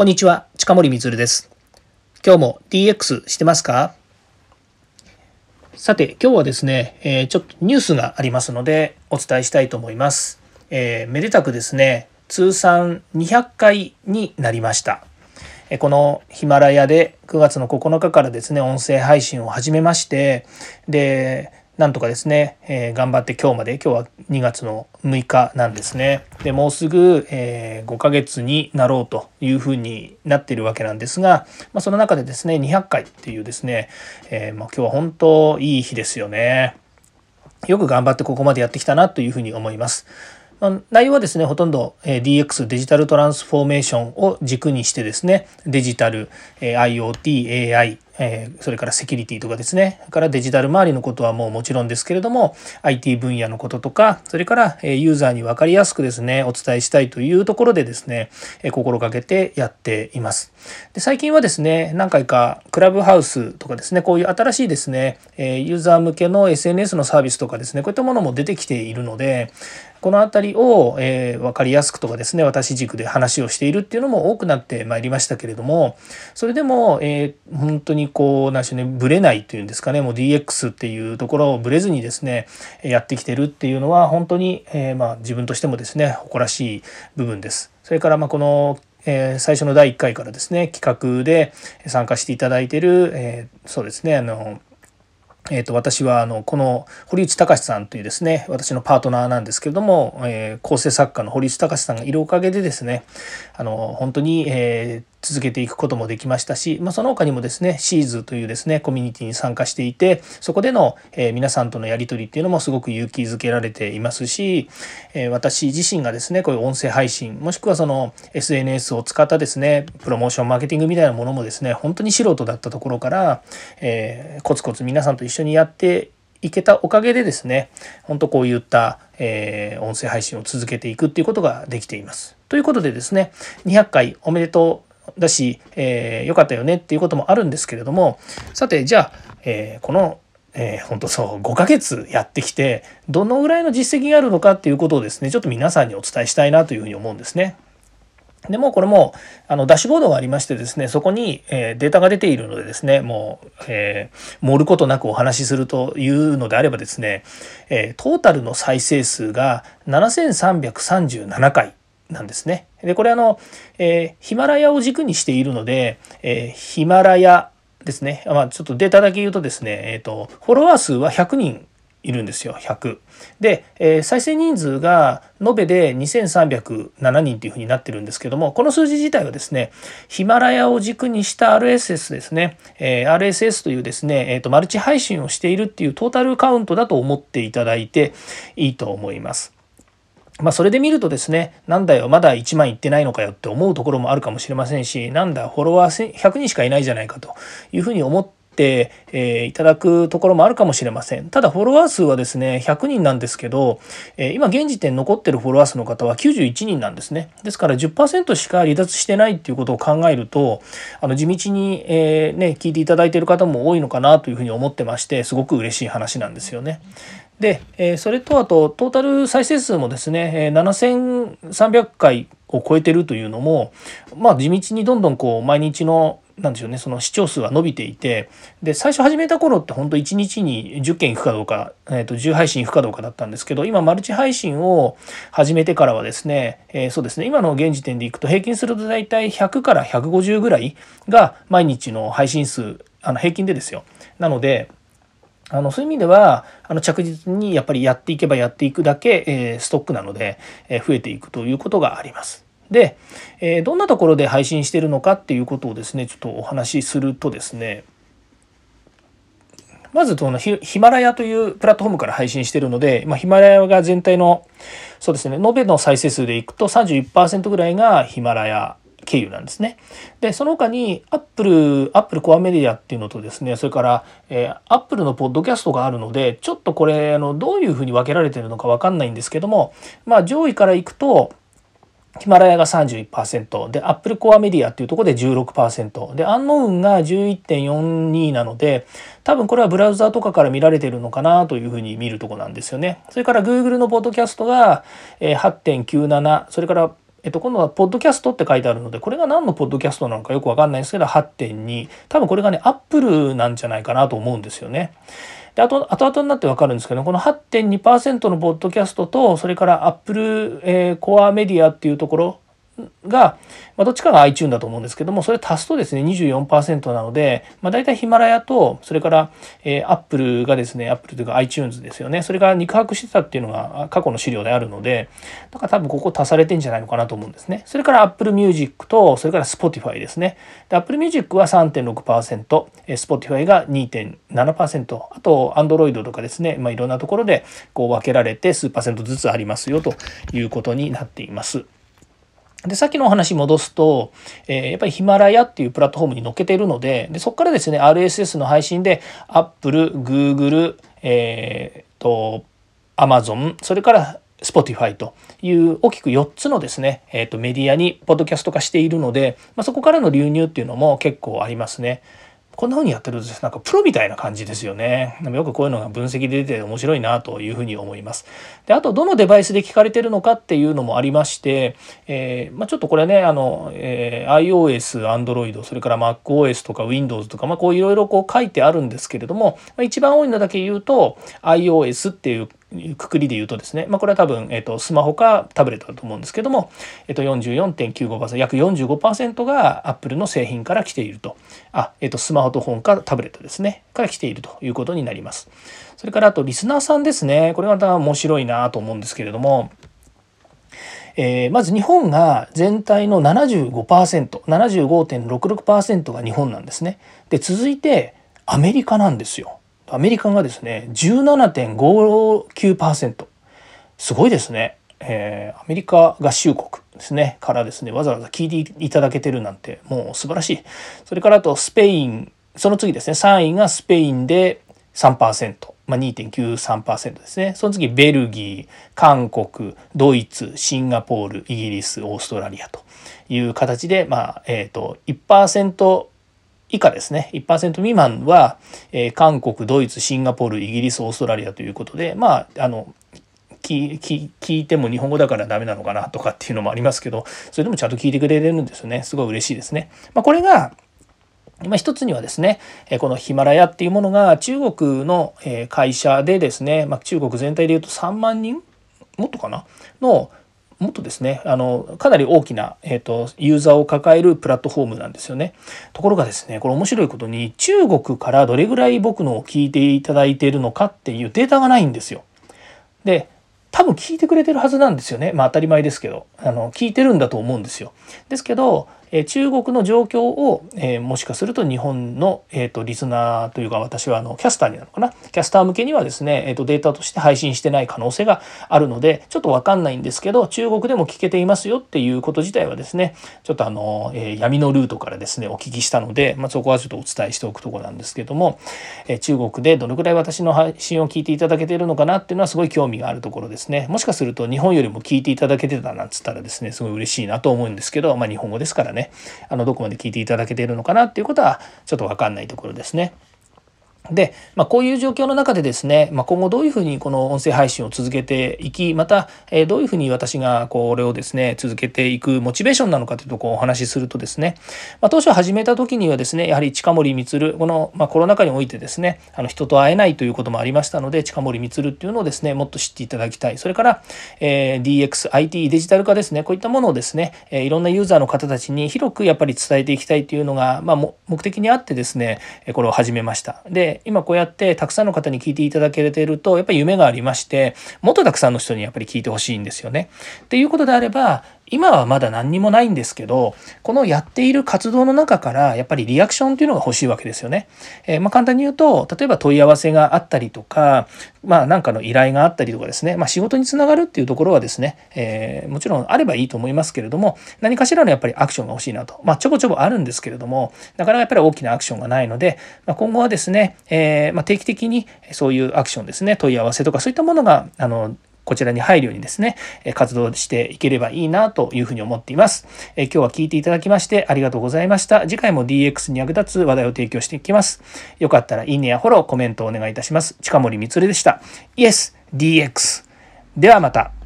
こんにちは、近森光です。今日も DX してますか？さて、今日はですね、えー、ちょっとニュースがありますのでお伝えしたいと思います。えー、めでたくですね、通算200回になりました。えこのヒマラヤで9月の9日からですね、音声配信を始めまして、で、なんとかですね、えー、頑張って今日まで今日は2月の6日なんですねでもうすぐ、えー、5ヶ月になろうというふうになっているわけなんですが、まあ、その中でですね200回っていうですね、えー、まあ、今日は本当いい日ですよねよく頑張ってここまでやってきたなというふうに思います。内容はですねほとんど DX デジタルトランスフォーメーションを軸にしてですねデジタル IoT AI それからセキュリティとかですね、それからデジタル周りのことはもうもちろんですけれども、IT 分野のこととか、それからユーザーに分かりやすくですね、お伝えしたいというところでですね、心がけてやっています。で最近はですね、何回かクラブハウスとかですね、こういう新しいですね、ユーザー向けの SNS のサービスとかですね、こういったものも出てきているので、この辺りを、えー、分かりやすくとかですね私軸で話をしているっていうのも多くなってまいりましたけれどもそれでも、えー、本当にこう何しょうねぶれないというんですかねもう DX っていうところをぶれずにですねやってきてるっていうのは本当に、えー、まあ、自分としてもですね誇らしい部分です。それからまあこのえ、最初の第1回からですね企画で参加していただいている、え、そうですねあのえー、と私はあのこの堀内隆さんというですね私のパートナーなんですけれども、えー、構成作家の堀内隆さんがいるおかげでですねあの本当に、えー、続けていくこともできましたし、まあ、その他にもですねシーズというですねコミュニティに参加していてそこでの、え、皆さんとのやり取りっていうのもすごく勇気づけられていますし、え、私自身がですねこういう音声配信もしくはその SNS を使ったですねプロモーションマーケティングみたいなものもですね本当に素人だったところから、えー、コツコツ皆さんと一緒にやっていけたおかげでですね本当こういった、えー、音声配信を続けていくっていうことができています。ということでですね200回おめでとうだし、えー、よかったよねっていうこともあるんですけれどもさてじゃあ、えー、このえー、本当そう5ヶ月やってきてどのぐらいの実績があるのかっていうことをですねちょっと皆さんにお伝えしたいなというふうに思うんですね。でもこれもあのダッシュボードがありましてですねそこに、えー、データが出ているのでですねもう、えー、盛ることなくお話しするというのであればですね、えー、トータルの再生数が7337回なんですね。でこれあの、えー、ヒマラヤを軸にしているので、えー、ヒマラヤですね、まあ、ちょっとデータだけ言うとですね、えーと、フォロワー数は100人いるんですよ100。で、えー、再生人数が延べで2307人というふうになってるんですけどもこの数字自体はですねヒマラヤを軸にした RSS ですね、えー、RSS というですね、えーとマルチ配信をしているっていうトータルカウントだと思っていただいていいと思います。まあ、それで見るとですね、なんだよ、まだ1万いってないのかよって思うところもあるかもしれませんし、なんだ、フォロワー100人しかいないじゃないかというふうに思って、えー、いただくところもあるかもしれません。ただ、フォロワー数はですね、100人なんですけど、えー、今現時点残ってるフォロワー数の方は91人なんですね。ですから10%しか離脱してないっていうことを考えると、あの地道に、えー、ね、聞いていただいている方も多いのかなというふうに思ってまして、すごく嬉しい話なんですよね。で、えそれとあとトータル再生数もですね、え7300回を超えてるというのも、まあ、地道にどんどんこう毎日のなんでしょうねその視聴数が伸びていてで最初始めた頃って本当1日に10件いくかどうか、えー、と10配信いくかどうかだったんですけど今マルチ配信を始めてからはですね、えー、そうですね今の現時点でいくと平均すると大体100から150ぐらいが毎日の配信数あの平均でですよ。なのであのそういう意味ではあの着実にやっぱりやっていけばやっていくだけ、えー、ストックなので、え、増えていくということがあります。で、えー、どんなところで配信してるのかっていうことをですねちょっとお話しするとですねまずそのヒマラヤというプラットフォームから配信してるので、まあ、ヒマラヤが全体のそうですね延べの再生数でいくと31%ぐらいがヒマラヤ経由なんですね。でその他にアップル Apple CoreMedia っていうのとですねそれから、えー、アップルのポッドキャストがあるのでちょっとこれあのどういうふうに分けられてるのか分かんないんですけどもまあ上位からいくとヒマラヤが31%で、アップルコアメディアっていうところで16%で、アンノウンが11.42なので、多分これはブラウザーとかから見られてるのかなというふうに見るとこなんですよね。それから Google のポッドキャストが8.97、それからえっと、今度はポッドキャストって書いてあるので、これが何のポッドキャストなのかよくわかんないんですけど、8.2。多分これがね、アップルなんじゃないかなと思うんですよね。で、あと、後々になってわかるんですけど、この8.2%のポッドキャストと、それからアップル、えー、コアメディアっていうところが、まあ、どっちかが iTune だと思うんですけども、それ足すとですね、24%なので、まあ、大体ヒマラヤと、それから、えー、Apple がですね、Apple というか iTunes ですよね、それが肉薄してたっていうのが過去の資料であるので、だから多分ここ足されてんじゃないのかなと思うんですね。それから Apple Music と、それから Spotify ですね。Apple Music は3.6%、Spotify が2.7%、あと Android とかですね、まあ、いろんなところでこう分けられて数パーセントずつありますよということになっています。で、さっきのお話戻すと、えー、やっぱりヒマラヤっていうプラットフォームに載っけているので、でそこからですね、RSS の配信で Apple、Google、えー、と、Amazon、それから Spotify という大きく4つのですね、えー、とメディアにポッドキャスト化しているので、まあ、そこからの流入っていうのも結構ありますね。こんな風にやってるとですなんかプロみたいな感じですよね。でもよくこういうのが分析で出て面白いなというふうに思います。で、あとどのデバイスで聞かれてるのかっていうのもありまして、えー、まあ、ちょっとこれね、あの、えー、iOS、Android、それから MacOS とか Windows とか、まあ、こういろいろこう書いてあるんですけれども、まあ、一番多いのだけ言うと iOS っていうくくりで言うとですね、まあ、これは多分、えー、とスマホかタブレットだと思うんですけども、えー、と44.95%約45%が Apple の製品から来ているとあ、えー、とスマホと本かタブレットですねから来ているということになりますそれからあとリスナーさんですねこれまた面白いなと思うんですけれどもえー、まず日本が全体の 75%75.66% が日本なんですね。で続いてアメリカなんですよ。アメリカがですね、17.59%。すごいですね。えー、アメリカ合衆国ですね、からですね、わざわざ聞いていただけてるなんて、もう素晴らしい。それからあとスペイン、その次ですね、3位がスペインで3%。まあ、2.93%ですね。その次、ベルギー、韓国、ドイツ、シンガポール、イギリス、オーストラリアという形で、まあ、えっ、ー、と、1%以下ですね。1%未満は、えー、韓国ドイツシンガポールイギリスオーストラリアということでまああの聞いても日本語だからダメなのかなとかっていうのもありますけどそれでもちゃんと聞いてくれるんですよね。すごい嬉しいですね。まあ、これがまあ、一つにはですね、このヒマラヤっていうものが中国の会社でですね、まあ、中国全体でいうと3万人もっとかな？のもっとですねあのかなり大きな、えーと、ユーザーを抱えるプラットフォームなんですよね。ところがですねこれ面白いことに中国からどれぐらい僕のを聞いていただいているのかっていうデータがないんですよ。で多分聞いてくれてるはずなんですよね。まあ当たり前ですけど。あの、聞いてるんだと思うんですよ。ですけど、え中国の状況を、えもしかすると日本の、えーと、リスナーというか私はあのキャスターになるのかな？キャスター向けにはですね、えーと、データとして配信してない可能性があるのでちょっと分かんないんですけど中国でも聞けていますよっていうこと自体はですねちょっとあの、え、闇のルートからですねお聞きしたので、まあ、そこはちょっとお伝えしておくとこなんですけども、え、中国でどのくらい私の配信を聞いていただけているのかなっていうのはすごい興味があるところですね。もしかすると日本よりも聞いていただけてたなんつったらですねすごい嬉しいなと思うんですけど、まあ、日本語ですからね。ねあのどこまで聞いていただけているのかなっていうことはちょっと分かんないところですね。で、まあ、こういう状況の中でですね、まあ、今後どういうふうにこの音声配信を続けていきまた、えどういうふうに私がこれをですね続けていくモチベーションなのかというとこをお話しするとですね、まあ、当初始めた時にはですねやはり近森光この、まコロナ禍においてですねあの人と会えないということもありましたので近森光っていうのをですねもっと知っていただきたいそれから、えー、DXIT デジタル化ですねこういったものをですね、えいろんなユーザーの方たちに広くやっぱり伝えていきたいというのが、まあ、目的にあってですねこれを始めました。で今こうやってたくさんの方に聞いていただけているとやっぱり夢がありましてもっとたくさんの人にやっぱり聞いてほしいんですよね。っていうことであれば今はまだ何にもないんですけど、このやっている活動の中からやっぱりリアクションっていうのが欲しいわけですよね。えー、まあ簡単に言うと、例えば問い合わせがあったりとか、まあなんかの依頼があったりとかですね、まあ仕事につながるっていうところはですね、えー、もちろんあればいいと思いますけれども、何かしらのやっぱりアクションが欲しいなと。まあちょこちょこあるんですけれども、なかなかやっぱり大きなアクションがないので、まあ、今後はですね、えー、まあ定期的にそういうアクションですね、問い合わせとかそういったものが、あの、こちらに入るようにですね、活動していければいいなというふうに思っています。え今日は聞いていただきましてありがとうございました。次回も DX に役立つ話題を提供していきます。よかったらいいねやフォロー、コメントをお願いいたします。近森光でした。イエス DX。ではまた。